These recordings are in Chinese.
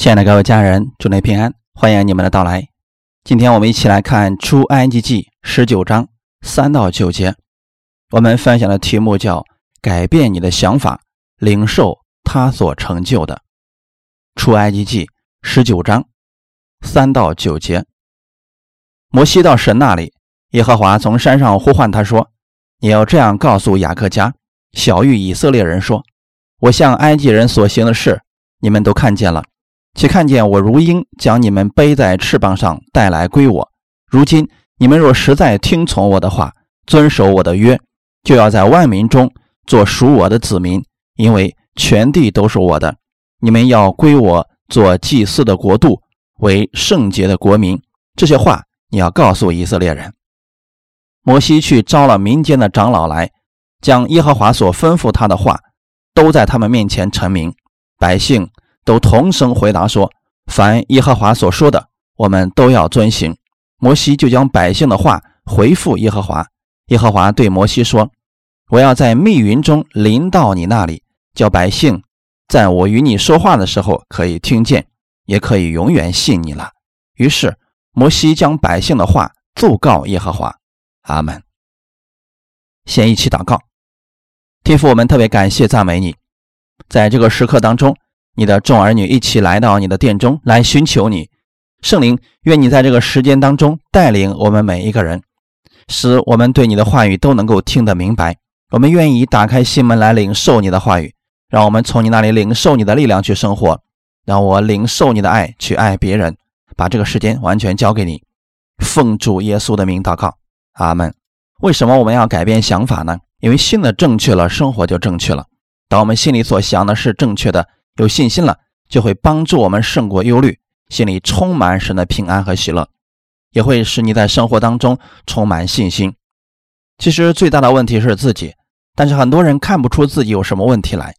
亲爱的各位家人，祝您平安，欢迎你们的到来。今天我们一起来看《出埃及记》十九章三到九节。我们分享的题目叫“改变你的想法，领受他所成就的”。《出埃及记》十九章三到九节。摩西到神那里，耶和华从山上呼唤他说：“你要这样告诉雅各家、小玉以色列人说：我向埃及人所行的事，你们都看见了。”且看见我如鹰将你们背在翅膀上带来归我。如今你们若实在听从我的话，遵守我的约，就要在万民中做属我的子民，因为全地都是我的。你们要归我做祭祀的国度，为圣洁的国民。这些话你要告诉以色列人。摩西去招了民间的长老来，将耶和华所吩咐他的话都在他们面前陈明，百姓。都同声回答说：“凡耶和华所说的，我们都要遵行。”摩西就将百姓的话回复耶和华。耶和华对摩西说：“我要在密云中临到你那里，叫百姓在我与你说话的时候可以听见，也可以永远信你了。”于是摩西将百姓的话奏告耶和华。阿门。先一起祷告，天父，我们特别感谢赞美你，在这个时刻当中。你的众儿女一起来到你的殿中来寻求你，圣灵，愿你在这个时间当中带领我们每一个人，使我们对你的话语都能够听得明白。我们愿意打开心门来领受你的话语，让我们从你那里领受你的力量去生活，让我领受你的爱去爱别人。把这个时间完全交给你，奉主耶稣的名祷告，阿门。为什么我们要改变想法呢？因为信的正确了，生活就正确了。当我们心里所想的是正确的。有信心了，就会帮助我们胜过忧虑，心里充满神的平安和喜乐，也会使你在生活当中充满信心。其实最大的问题是自己，但是很多人看不出自己有什么问题来。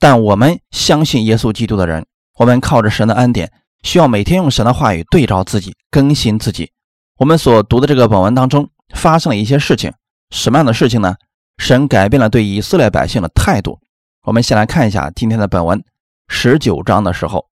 但我们相信耶稣基督的人，我们靠着神的恩典，需要每天用神的话语对照自己，更新自己。我们所读的这个本文当中发生了一些事情，什么样的事情呢？神改变了对以色列百姓的态度。我们先来看一下今天的本文，十九章的时候，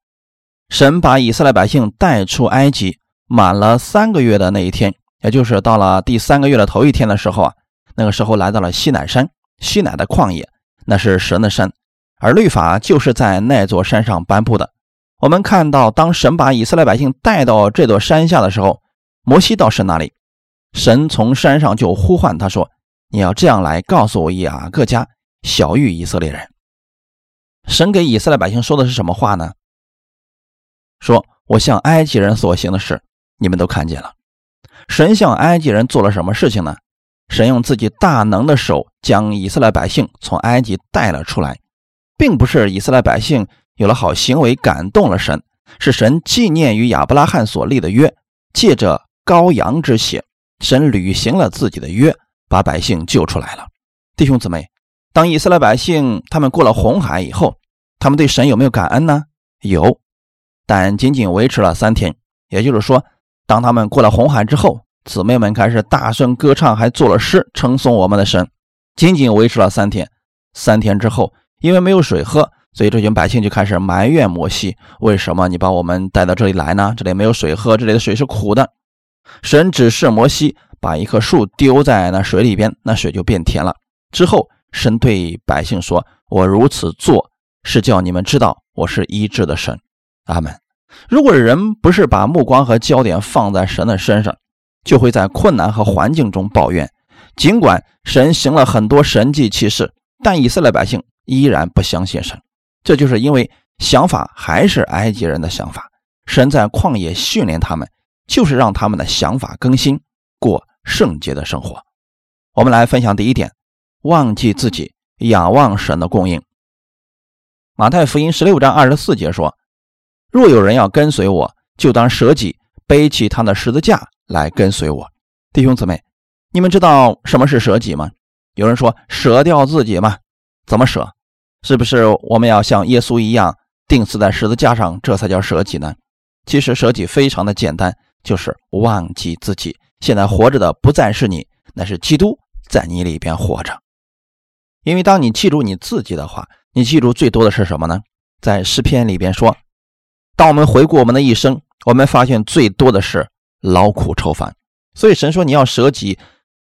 神把以色列百姓带出埃及，满了三个月的那一天，也就是到了第三个月的头一天的时候啊，那个时候来到了西乃山，西乃的旷野，那是神的山，而律法就是在那座山上颁布的。我们看到，当神把以色列百姓带到这座山下的时候，摩西到神那里，神从山上就呼唤他说：“你要这样来告诉我雅各家，小谕以色列人。”神给以色列百姓说的是什么话呢？说：“我向埃及人所行的事，你们都看见了。”神向埃及人做了什么事情呢？神用自己大能的手将以色列百姓从埃及带了出来，并不是以色列百姓有了好行为感动了神，是神纪念与亚伯拉罕所立的约，借着羔羊之血，神履行了自己的约，把百姓救出来了。弟兄姊妹。当以色列百姓他们过了红海以后，他们对神有没有感恩呢？有，但仅仅维持了三天。也就是说，当他们过了红海之后，姊妹们开始大声歌唱，还作了诗称颂我们的神。仅仅维持了三天。三天之后，因为没有水喝，所以这群百姓就开始埋怨摩西：为什么你把我们带到这里来呢？这里没有水喝，这里的水是苦的。神指示摩西把一棵树丢在那水里边，那水就变甜了。之后。神对百姓说：“我如此做，是叫你们知道我是医治的神。”阿门。如果人不是把目光和焦点放在神的身上，就会在困难和环境中抱怨。尽管神行了很多神迹奇事，但以色列百姓依然不相信神。这就是因为想法还是埃及人的想法。神在旷野训练他们，就是让他们的想法更新，过圣洁的生活。我们来分享第一点。忘记自己，仰望神的供应。马太福音十六章二十四节说：“若有人要跟随我，就当舍己，背起他的十字架来跟随我。”弟兄姊妹，你们知道什么是舍己吗？有人说舍掉自己吗？怎么舍？是不是我们要像耶稣一样钉死在十字架上，这才叫舍己呢？其实舍己非常的简单，就是忘记自己。现在活着的不再是你，那是基督在你里边活着。因为当你记住你自己的话，你记住最多的是什么呢？在诗篇里边说：“当我们回顾我们的一生，我们发现最多的是劳苦愁烦。所以神说你要舍己，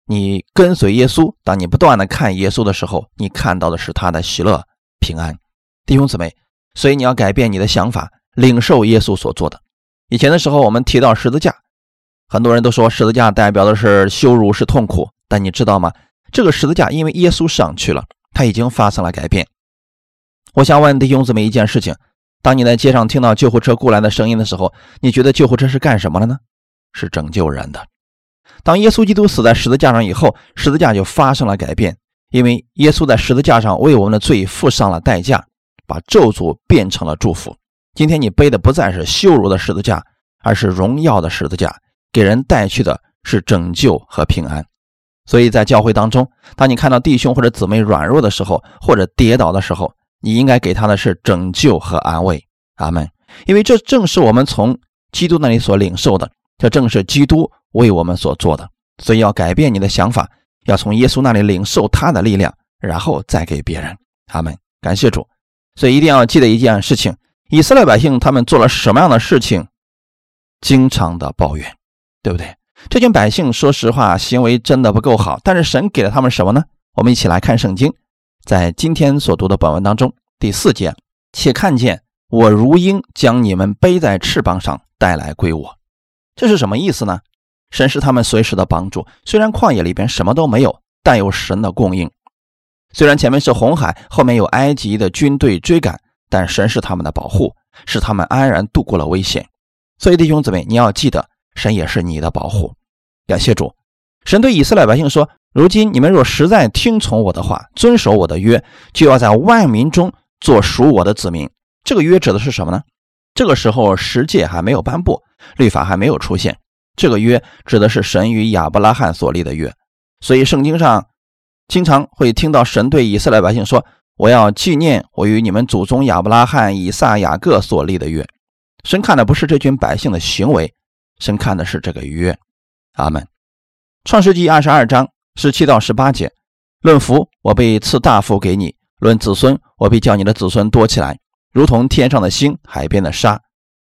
你跟随耶稣。当你不断的看耶稣的时候，你看到的是他的喜乐平安。弟兄姊妹，所以你要改变你的想法，领受耶稣所做的。以前的时候，我们提到十字架，很多人都说十字架代表的是羞辱，是痛苦。但你知道吗？这个十字架因为耶稣上去了，他已经发生了改变。我想问弟兄姊妹一件事情：当你在街上听到救护车过来的声音的时候，你觉得救护车是干什么的呢？是拯救人的。当耶稣基督死在十字架上以后，十字架就发生了改变，因为耶稣在十字架上为我们的罪付上了代价。把咒诅变成了祝福。今天你背的不再是羞辱的十字架，而是荣耀的十字架，给人带去的是拯救和平安。所以在教会当中，当你看到弟兄或者姊妹软弱的时候，或者跌倒的时候，你应该给他的是拯救和安慰。阿门。因为这正是我们从基督那里所领受的，这正是基督为我们所做的。所以要改变你的想法，要从耶稣那里领受他的力量，然后再给别人。阿门。感谢主。所以一定要记得一件事情：以色列百姓他们做了什么样的事情，经常的抱怨，对不对？这群百姓说实话行为真的不够好，但是神给了他们什么呢？我们一起来看圣经，在今天所读的本文当中第四节，且看见我如鹰将你们背在翅膀上带来归我，这是什么意思呢？神是他们随时的帮助，虽然旷野里边什么都没有，但有神的供应。虽然前面是红海，后面有埃及的军队追赶，但神是他们的保护，使他们安然度过了危险。所以弟兄姊妹，你要记得，神也是你的保护。感谢主，神对以色列百姓说：“如今你们若实在听从我的话，遵守我的约，就要在万民中做属我的子民。”这个约指的是什么呢？这个时候十诫还没有颁布，律法还没有出现。这个约指的是神与亚伯拉罕所立的约。所以圣经上。经常会听到神对以色列百姓说：“我要纪念我与你们祖宗亚伯拉罕、以撒、雅各所立的约。”神看的不是这群百姓的行为，神看的是这个约。阿门。创世纪二十二章十七到十八节：论福，我被赐大福给你；论子孙，我必叫你的子孙多起来，如同天上的星、海边的沙。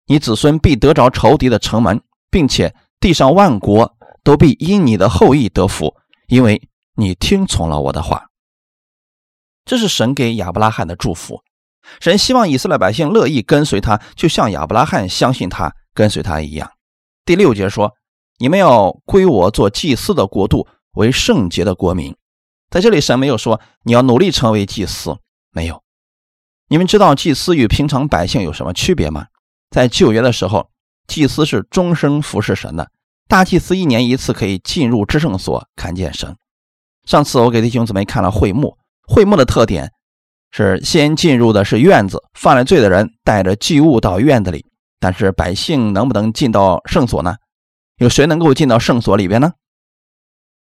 你子孙必得着仇敌的城门，并且地上万国都必因你的后裔得福，因为。你听从了我的话，这是神给亚伯拉罕的祝福。神希望以色列百姓乐意跟随他，就像亚伯拉罕相信他、跟随他一样。第六节说：“你们要归我做祭司的国度，为圣洁的国民。”在这里，神没有说你要努力成为祭司，没有。你们知道祭司与平常百姓有什么区别吗？在旧约的时候，祭司是终生服侍神的，大祭司一年一次可以进入至圣所看见神。上次我给弟兄姊妹看了会幕，会幕的特点是先进入的是院子，犯了罪的人带着祭物到院子里，但是百姓能不能进到圣所呢？有谁能够进到圣所里边呢？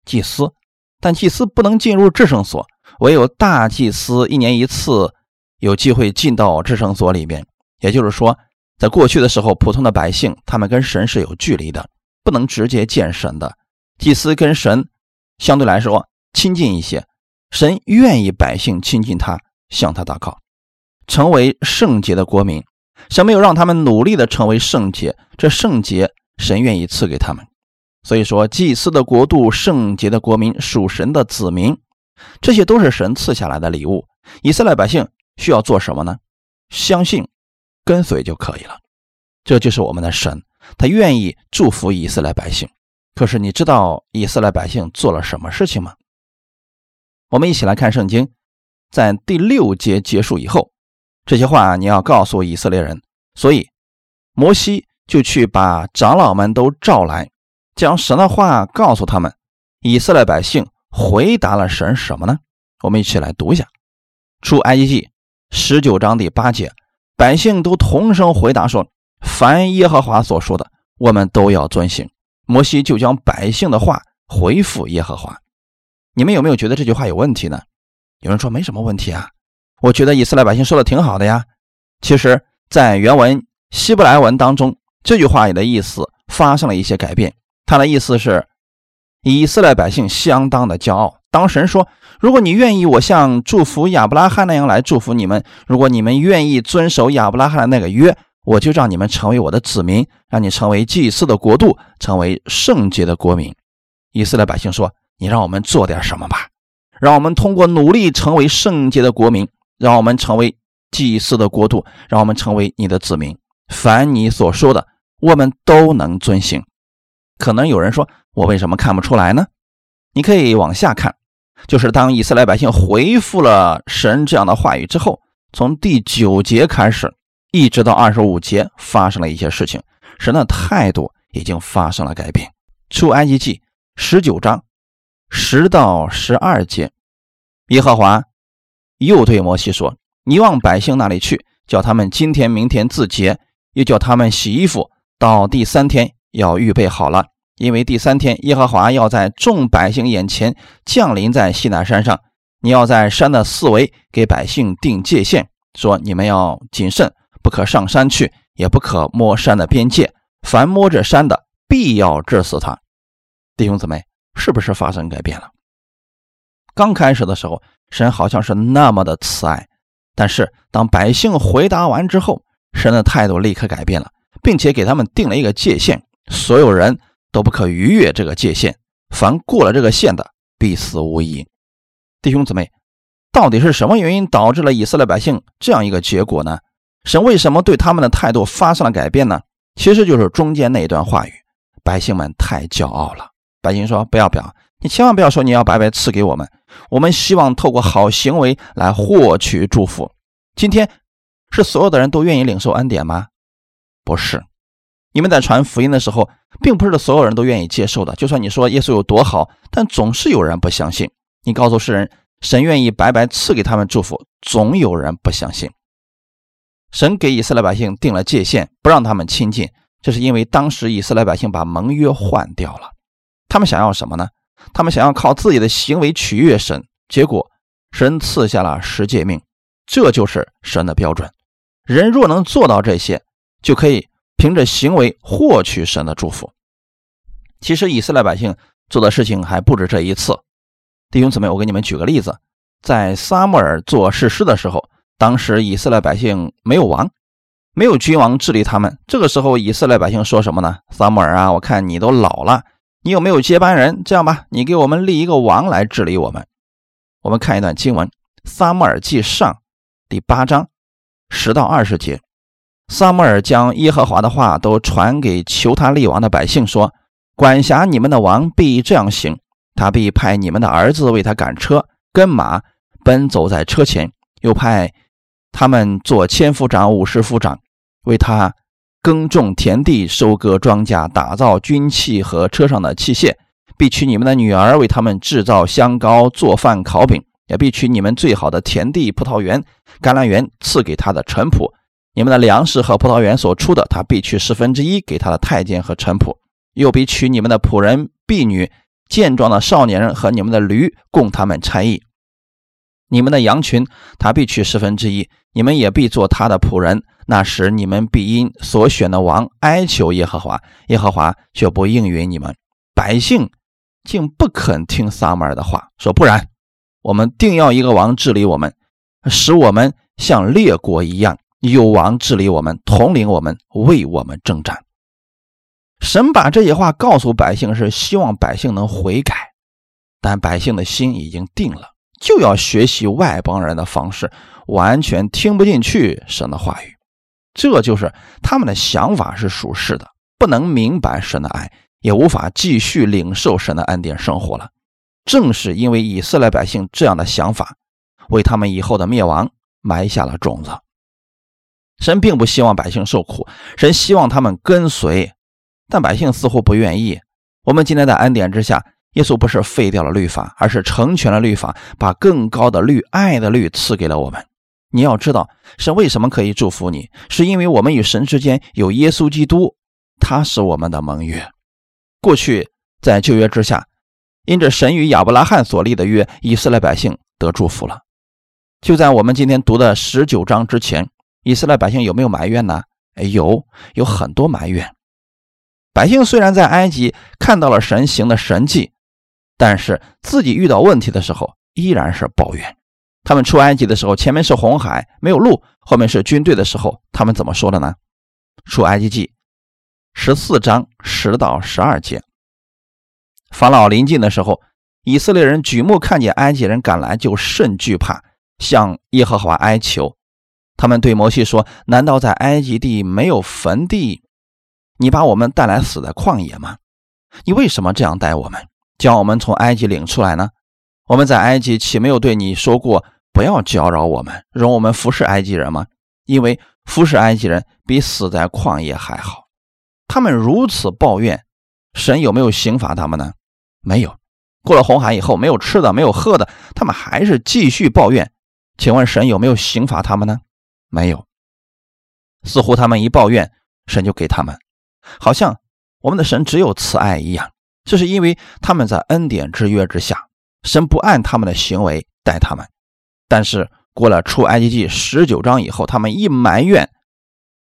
祭司，但祭司不能进入至圣所，唯有大祭司一年一次有机会进到至圣所里边。也就是说，在过去的时候，普通的百姓他们跟神是有距离的，不能直接见神的。祭司跟神相对来说。亲近一些，神愿意百姓亲近他，向他祷告，成为圣洁的国民。神没有让他们努力的成为圣洁，这圣洁神愿意赐给他们。所以说，祭司的国度、圣洁的国民、属神的子民，这些都是神赐下来的礼物。以色列百姓需要做什么呢？相信、跟随就可以了。这就是我们的神，他愿意祝福以色列百姓。可是你知道以色列百姓做了什么事情吗？我们一起来看圣经，在第六节结束以后，这些话你要告诉以色列人。所以摩西就去把长老们都召来，将神的话告诉他们。以色列百姓回答了神什么呢？我们一起来读一下《出埃及记》十九章第八节，百姓都同声回答说：“凡耶和华所说的，我们都要遵行。”摩西就将百姓的话回复耶和华。你们有没有觉得这句话有问题呢？有人说没什么问题啊，我觉得以色列百姓说的挺好的呀。其实，在原文希伯来文当中，这句话里的意思发生了一些改变。它的意思是，以色列百姓相当的骄傲。当神说：“如果你愿意，我像祝福亚伯拉罕那样来祝福你们；如果你们愿意遵守亚伯拉罕的那个约，我就让你们成为我的子民，让你成为祭司的国度，成为圣洁的国民。以色列百姓说：“你让我们做点什么吧，让我们通过努力成为圣洁的国民，让我们成为祭司的国度，让我们成为你的子民。凡你所说的，我们都能遵行。”可能有人说：“我为什么看不出来呢？”你可以往下看，就是当以色列百姓回复了神这样的话语之后，从第九节开始。一直到二十五节发生了一些事情，神的态度已经发生了改变。出埃及记十九章十到十二节，耶和华又对摩西说：“你往百姓那里去，叫他们今天、明天自洁，又叫他们洗衣服，到第三天要预备好了，因为第三天耶和华要在众百姓眼前降临在西南山上。你要在山的四围给百姓定界限，说你们要谨慎。”不可上山去，也不可摸山的边界。凡摸着山的，必要治死他。弟兄姊妹，是不是发生改变了？刚开始的时候，神好像是那么的慈爱，但是当百姓回答完之后，神的态度立刻改变了，并且给他们定了一个界限：所有人都不可逾越这个界限，凡过了这个线的，必死无疑。弟兄姊妹，到底是什么原因导致了以色列百姓这样一个结果呢？神为什么对他们的态度发生了改变呢？其实就是中间那一段话语，百姓们太骄傲了。百姓说：“不要不要，你千万不要说你要白白赐给我们，我们希望透过好行为来获取祝福。”今天是所有的人都愿意领受恩典吗？不是，你们在传福音的时候，并不是所有人都愿意接受的。就算你说耶稣有多好，但总是有人不相信。你告诉世人，神愿意白白赐给他们祝福，总有人不相信。神给以色列百姓定了界限，不让他们亲近，这是因为当时以色列百姓把盟约换掉了。他们想要什么呢？他们想要靠自己的行为取悦神，结果神赐下了十诫命，这就是神的标准。人若能做到这些，就可以凭着行为获取神的祝福。其实以色列百姓做的事情还不止这一次。弟兄姊妹，我给你们举个例子，在撒母耳做士师的时候。当时以色列百姓没有王，没有君王治理他们。这个时候，以色列百姓说什么呢？撒母耳啊，我看你都老了，你有没有接班人？这样吧，你给我们立一个王来治理我们。我们看一段经文，《撒母耳记上》第八章十到二十节。撒母耳将耶和华的话都传给求他立王的百姓，说：“管辖你们的王必这样行，他必派你们的儿子为他赶车，跟马奔走在车前，又派。”他们做千夫长、五十夫长，为他耕种田地、收割庄稼、打造军器和车上的器械；必娶你们的女儿为他们制造香膏、做饭、烤饼；也必取你们最好的田地、葡萄园、橄榄园赐给他的臣仆。你们的粮食和葡萄园所出的，他必取十分之一给他的太监和臣仆；又必取你们的仆人、婢女、健壮的少年人和你们的驴，供他们差役。你们的羊群，他必取十分之一；你们也必做他的仆人。那时，你们必因所选的王哀求耶和华，耶和华却不应允你们。百姓竟不肯听撒母耳的话，说：“不然，我们定要一个王治理我们，使我们像列国一样，有王治理我们，统领我们，为我们征战。”神把这些话告诉百姓，是希望百姓能悔改，但百姓的心已经定了。就要学习外邦人的方式，完全听不进去神的话语，这就是他们的想法是属实的，不能明白神的爱，也无法继续领受神的恩典生活了。正是因为以色列百姓这样的想法，为他们以后的灭亡埋下了种子。神并不希望百姓受苦，神希望他们跟随，但百姓似乎不愿意。我们今天在恩典之下。耶稣不是废掉了律法，而是成全了律法，把更高的律、爱的律赐给了我们。你要知道，神为什么可以祝福你，是因为我们与神之间有耶稣基督，他是我们的盟约。过去在旧约之下，因着神与亚伯拉罕所立的约，以色列百姓得祝福了。就在我们今天读的十九章之前，以色列百姓有没有埋怨呢？有，有很多埋怨。百姓虽然在埃及看到了神行的神迹。但是自己遇到问题的时候，依然是抱怨。他们出埃及的时候，前面是红海，没有路；后面是军队的时候，他们怎么说的呢？出埃及记十四章十到十二节。法老临近的时候，以色列人举目看见埃及人赶来，就甚惧怕，向耶和华哀求。他们对摩西说：“难道在埃及地没有坟地？你把我们带来死在旷野吗？你为什么这样待我们，将我们从埃及领出来呢？我们在埃及岂没有对你说过，不要搅扰我们，容我们服侍埃及人吗？因为服侍埃及人比死在旷野还好。他们如此抱怨，神有没有刑罚他们呢？没有。过了红海以后，没有吃的，没有喝的，他们还是继续抱怨。请问神有没有刑罚他们呢？没有，似乎他们一抱怨，神就给他们，好像我们的神只有慈爱一样。这是因为他们在恩典之约之下，神不按他们的行为待他们。但是过了出埃及记十九章以后，他们一埋怨，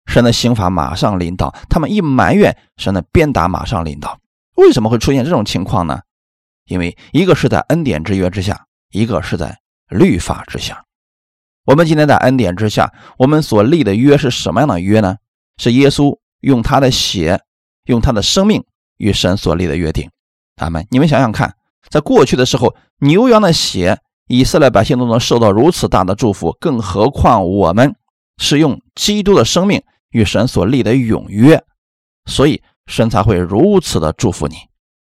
神的刑罚马上临到；他们一埋怨，神的鞭打马上临到。为什么会出现这种情况呢？因为一个是在恩典之约之下，一个是在律法之下。我们今天在恩典之下，我们所立的约是什么样的约呢？是耶稣用他的血，用他的生命与神所立的约定。阿门！你们想想看，在过去的时候，牛羊的血，以色列百姓都能受到如此大的祝福，更何况我们是用基督的生命与神所立的永约，所以神才会如此的祝福你。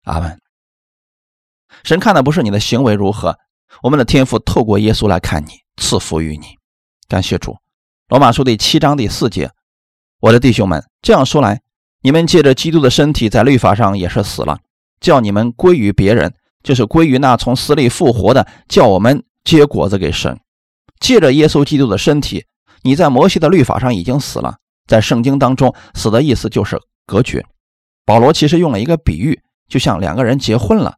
阿门！神看的不是你的行为如何，我们的天父透过耶稣来看你。赐福于你，感谢主。罗马书第七章第四节，我的弟兄们，这样说来，你们借着基督的身体，在律法上也是死了，叫你们归于别人，就是归于那从死里复活的，叫我们结果子给神。借着耶稣基督的身体，你在摩西的律法上已经死了。在圣经当中，死的意思就是隔绝。保罗其实用了一个比喻，就像两个人结婚了，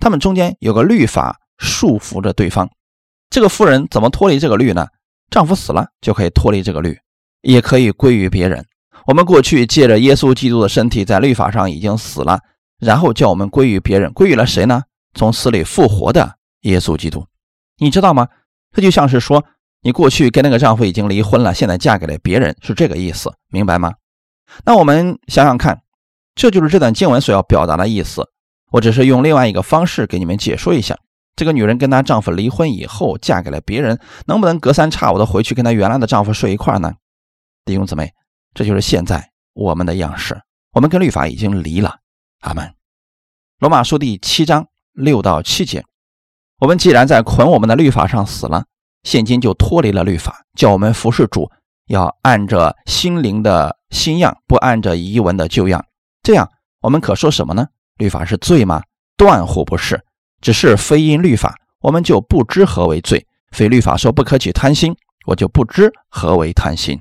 他们中间有个律法束缚着对方。这个妇人怎么脱离这个律呢？丈夫死了就可以脱离这个律，也可以归于别人。我们过去借着耶稣基督的身体在律法上已经死了，然后叫我们归于别人，归于了谁呢？从死里复活的耶稣基督。你知道吗？这就像是说，你过去跟那个丈夫已经离婚了，现在嫁给了别人，是这个意思，明白吗？那我们想想看，这就是这段经文所要表达的意思。我只是用另外一个方式给你们解说一下。这个女人跟她丈夫离婚以后，嫁给了别人，能不能隔三差五的回去跟她原来的丈夫睡一块呢？弟兄姊妹，这就是现在我们的样式。我们跟律法已经离了。阿门。罗马书第七章六到七节，我们既然在捆我们的律法上死了，现今就脱离了律法，叫我们服侍主，要按着心灵的新样，不按着遗文的旧样。这样，我们可说什么呢？律法是罪吗？断乎不是。只是非因律法，我们就不知何为罪；非律法说不可取贪心，我就不知何为贪心。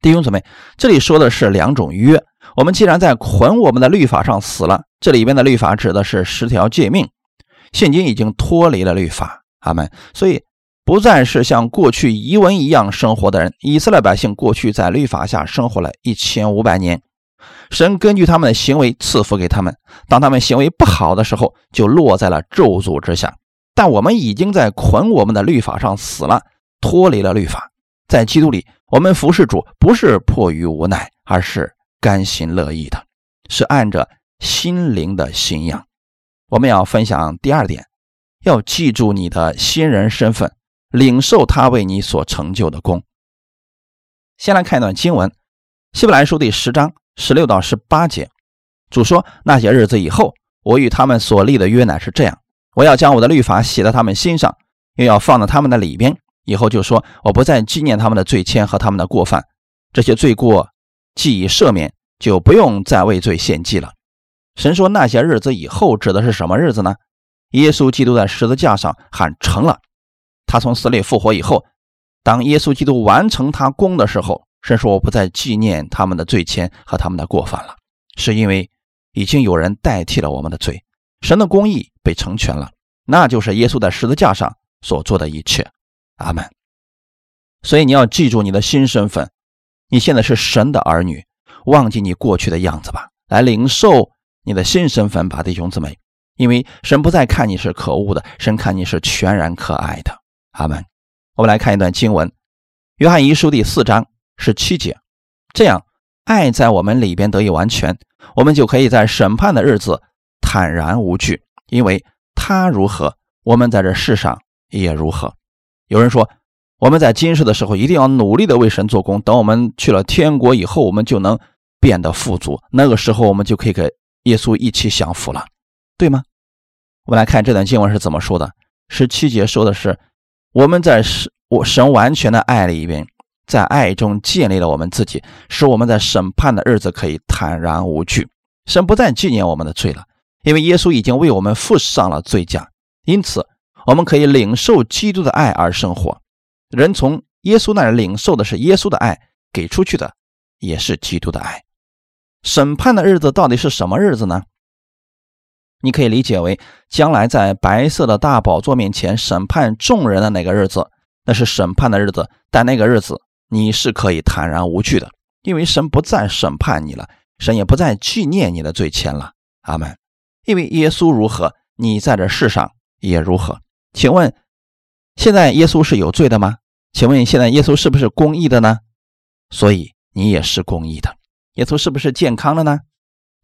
弟兄姊妹，这里说的是两种约。我们既然在捆我们的律法上死了，这里边的律法指的是十条诫命，现今已经脱离了律法。阿门。所以不再是像过去遗文一样生活的人。以色列百姓过去在律法下生活了一千五百年。神根据他们的行为赐福给他们，当他们行为不好的时候，就落在了咒诅之下。但我们已经在捆我们的律法上死了，脱离了律法。在基督里，我们服侍主不是迫于无奈，而是甘心乐意的，是按着心灵的信仰。我们要分享第二点，要记住你的新人身份，领受他为你所成就的功。先来看一段经文，《希伯来书》第十章。十六到十八节，主说：“那些日子以后，我与他们所立的约乃是这样：我要将我的律法写在他们心上，又要放在他们的里边。以后就说，我不再纪念他们的罪愆和他们的过犯，这些罪过既已赦免，就不用再为罪献祭了。”神说：“那些日子以后，指的是什么日子呢？耶稣基督在十字架上喊成了，他从死里复活以后，当耶稣基督完成他功的时候。”神说：“我不再纪念他们的罪愆和他们的过犯了，是因为已经有人代替了我们的罪，神的公义被成全了，那就是耶稣在十字架上所做的一切。阿门。所以你要记住你的新身份，你现在是神的儿女，忘记你过去的样子吧，来领受你的新身份吧，弟兄姊妹。因为神不再看你是可恶的，神看你是全然可爱的。阿门。我们来看一段经文，《约翰一书》第四章。十七节，这样爱在我们里边得以完全，我们就可以在审判的日子坦然无惧，因为他如何，我们在这世上也如何。有人说，我们在今世的时候一定要努力的为神做工，等我们去了天国以后，我们就能变得富足，那个时候我们就可以跟耶稣一起享福了，对吗？我们来看这段经文是怎么说的。十七节说的是，我们在神我神完全的爱里边，在爱中建立了我们自己，使我们在审判的日子可以坦然无惧。神不再纪念我们的罪了，因为耶稣已经为我们付上了罪价，因此我们可以领受基督的爱而生活。人从耶稣那儿领受的是耶稣的爱，给出去的也是基督的爱。审判的日子到底是什么日子呢？你可以理解为将来在白色的大宝座面前审判众人的那个日子，那是审判的日子。但那个日子你是可以坦然无惧的，因为神不再审判你了，神也不再纪念你的罪愆了。阿门。因为耶稣如何，你在这世上也如何。请问，现在耶稣是有罪的吗？请问现在耶稣是不是公义的呢？所以你也是公义的。耶稣是不是健康的呢？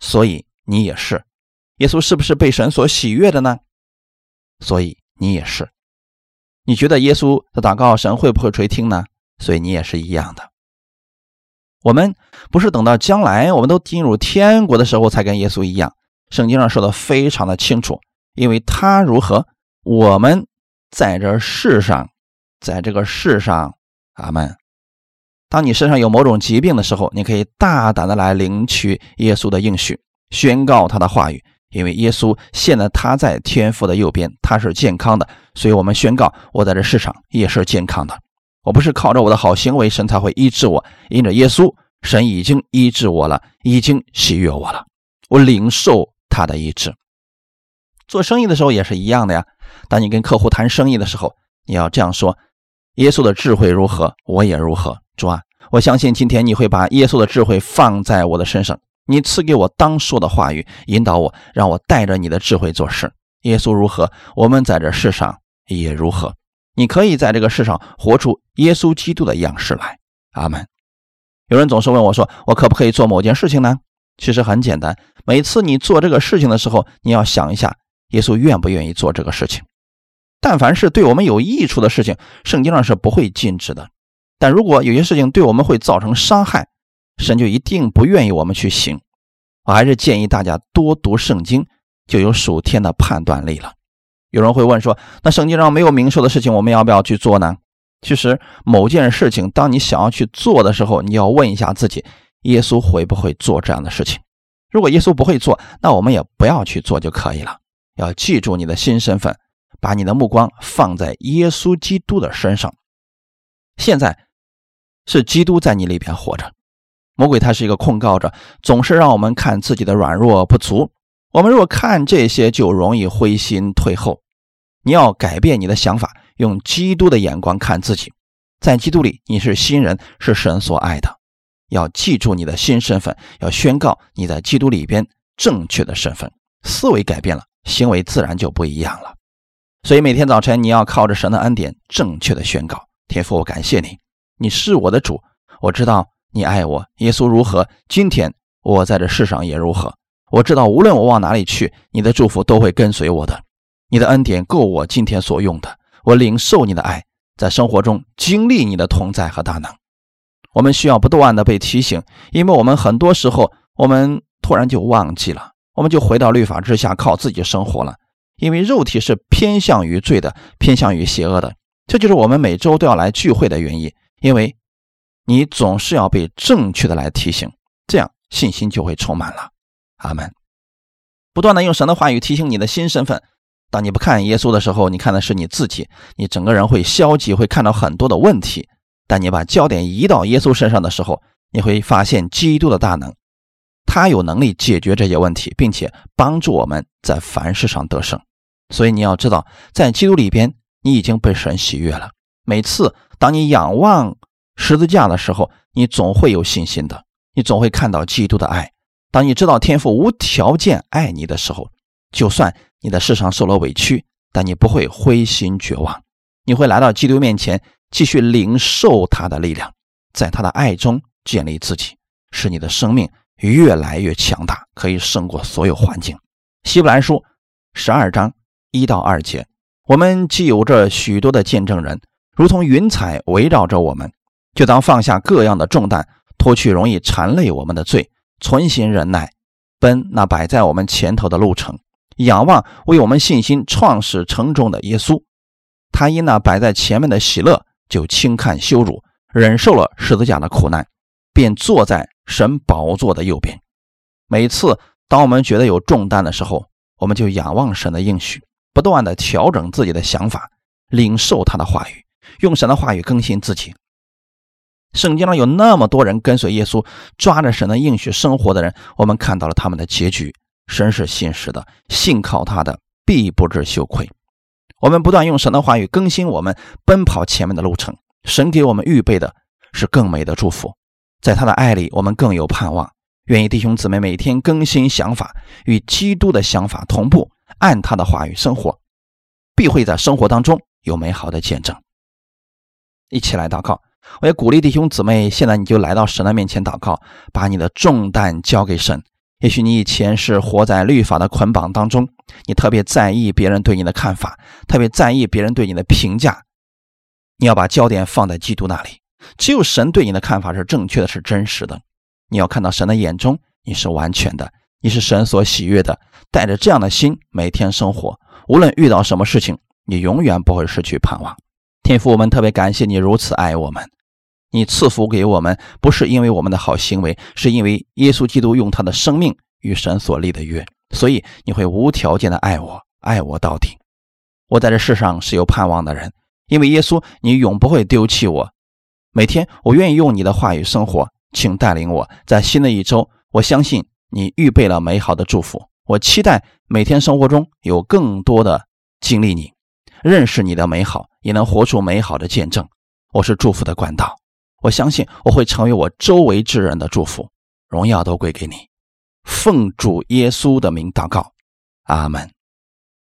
所以你也是。耶稣是不是被神所喜悦的呢？所以你也是。你觉得耶稣的祷告神会不会垂听呢？所以你也是一样的。我们不是等到将来我们都进入天国的时候才跟耶稣一样。圣经上说的非常的清楚，因为他如何，我们在这世上，在这个世上，阿门。当你身上有某种疾病的时候，你可以大胆的来领取耶稣的应许，宣告他的话语。因为耶稣现在他在天父的右边，他是健康的，所以我们宣告：我在这世上也是健康的。我不是靠着我的好行为，神才会医治我。因着耶稣，神已经医治我了，已经喜悦我了。我领受他的医治。做生意的时候也是一样的呀。当你跟客户谈生意的时候，你要这样说：耶稣的智慧如何，我也如何。主啊，我相信今天你会把耶稣的智慧放在我的身上。你赐给我当说的话语，引导我，让我带着你的智慧做事。耶稣如何，我们在这世上也如何。你可以在这个世上活出耶稣基督的样式来。阿门。有人总是问我说：“我可不可以做某件事情呢？”其实很简单，每次你做这个事情的时候，你要想一下，耶稣愿不愿意做这个事情。但凡是对我们有益处的事情，圣经上是不会禁止的。但如果有些事情对我们会造成伤害，神就一定不愿意我们去行，我还是建议大家多读圣经，就有属天的判断力了。有人会问说：“那圣经上没有明说的事情，我们要不要去做呢？”其实某件事情，当你想要去做的时候，你要问一下自己：耶稣会不会做这样的事情？如果耶稣不会做，那我们也不要去做就可以了。要记住你的新身份，把你的目光放在耶稣基督的身上。现在是基督在你里边活着。魔鬼他是一个控告者，总是让我们看自己的软弱不足。我们若看这些，就容易灰心退后。你要改变你的想法，用基督的眼光看自己。在基督里，你是新人，是神所爱的。要记住你的新身份，要宣告你在基督里边正确的身份。思维改变了，行为自然就不一样了。所以每天早晨，你要靠着神的恩典，正确的宣告：天父，我感谢你，你是我的主，我知道。你爱我，耶稣如何？今天我在这世上也如何？我知道，无论我往哪里去，你的祝福都会跟随我的。你的恩典够我今天所用的。我领受你的爱，在生活中经历你的同在和大能。我们需要不断的被提醒，因为我们很多时候，我们突然就忘记了，我们就回到律法之下，靠自己生活了。因为肉体是偏向于罪的，偏向于邪恶的。这就是我们每周都要来聚会的原因，因为。你总是要被正确的来提醒，这样信心就会充满了。阿门。不断的用神的话语提醒你的新身份。当你不看耶稣的时候，你看的是你自己，你整个人会消极，会看到很多的问题。但你把焦点移到耶稣身上的时候，你会发现基督的大能，他有能力解决这些问题，并且帮助我们在凡事上得胜。所以你要知道，在基督里边，你已经被神喜悦了。每次当你仰望。十字架的时候，你总会有信心的，你总会看到基督的爱。当你知道天父无条件爱你的时候，就算你在世上受了委屈，但你不会灰心绝望，你会来到基督面前，继续领受他的力量，在他的爱中建立自己，使你的生命越来越强大，可以胜过所有环境。希伯来书十二章一到二节，我们既有着许多的见证人，如同云彩围绕着我们，就当放下各样的重担，脱去容易缠累我们的罪，存心忍耐，奔那摆在我们前头的路程，仰望为我们信心创始成终的耶稣。他因那摆在前面的喜乐，就轻看羞辱，忍受了十字架的苦难，便坐在神宝座的右边。每次当我们觉得有重担的时候，我们就仰望神的应许，不断的调整自己的想法，领受他的话语，用神的话语更新自己。圣经上有那么多人跟随耶稣，抓着神的应许生活的人，我们看到了他们的结局。神是信实的，信靠他的必不致羞愧。我们不断用神的话语更新我们奔跑前面的路程，神给我们预备的是更美的祝福，在他的爱里，我们更有盼望。愿意弟兄姊妹每天更新想法，与基督的想法同步，按他的话语生活，必会在生活当中有美好的见证。一起来祷告，我也鼓励弟兄姊妹，现在你就来到神的面前祷告，把你的重担交给神。也许你以前是活在律法的捆绑当中，你特别在意别人对你的看法，特别在意别人对你的评价。你要把焦点放在基督那里，只有神对你的看法是正确的，是真实的。你要看到神的眼中你是完全的，你是神所喜悦的。带着这样的心每天生活，无论遇到什么事情，你永远不会失去盼望。天父，我们特别感谢你如此爱我们。你赐福给我们，不是因为我们的好行为，是因为耶稣基督用他的生命与神所立的约，所以你会无条件的爱我，爱我到底。我在这世上是有盼望的人，因为耶稣，你永不会丢弃我。每天，我愿意用你的话语生活，请带领我在新的一周。我相信你预备了美好的祝福，我期待每天生活中有更多的经历你，认识你的美好，也能活出美好的见证。我是祝福的管道。我相信我会成为我周围之人的祝福，荣耀都归给你。奉主耶稣的名祷告，阿门。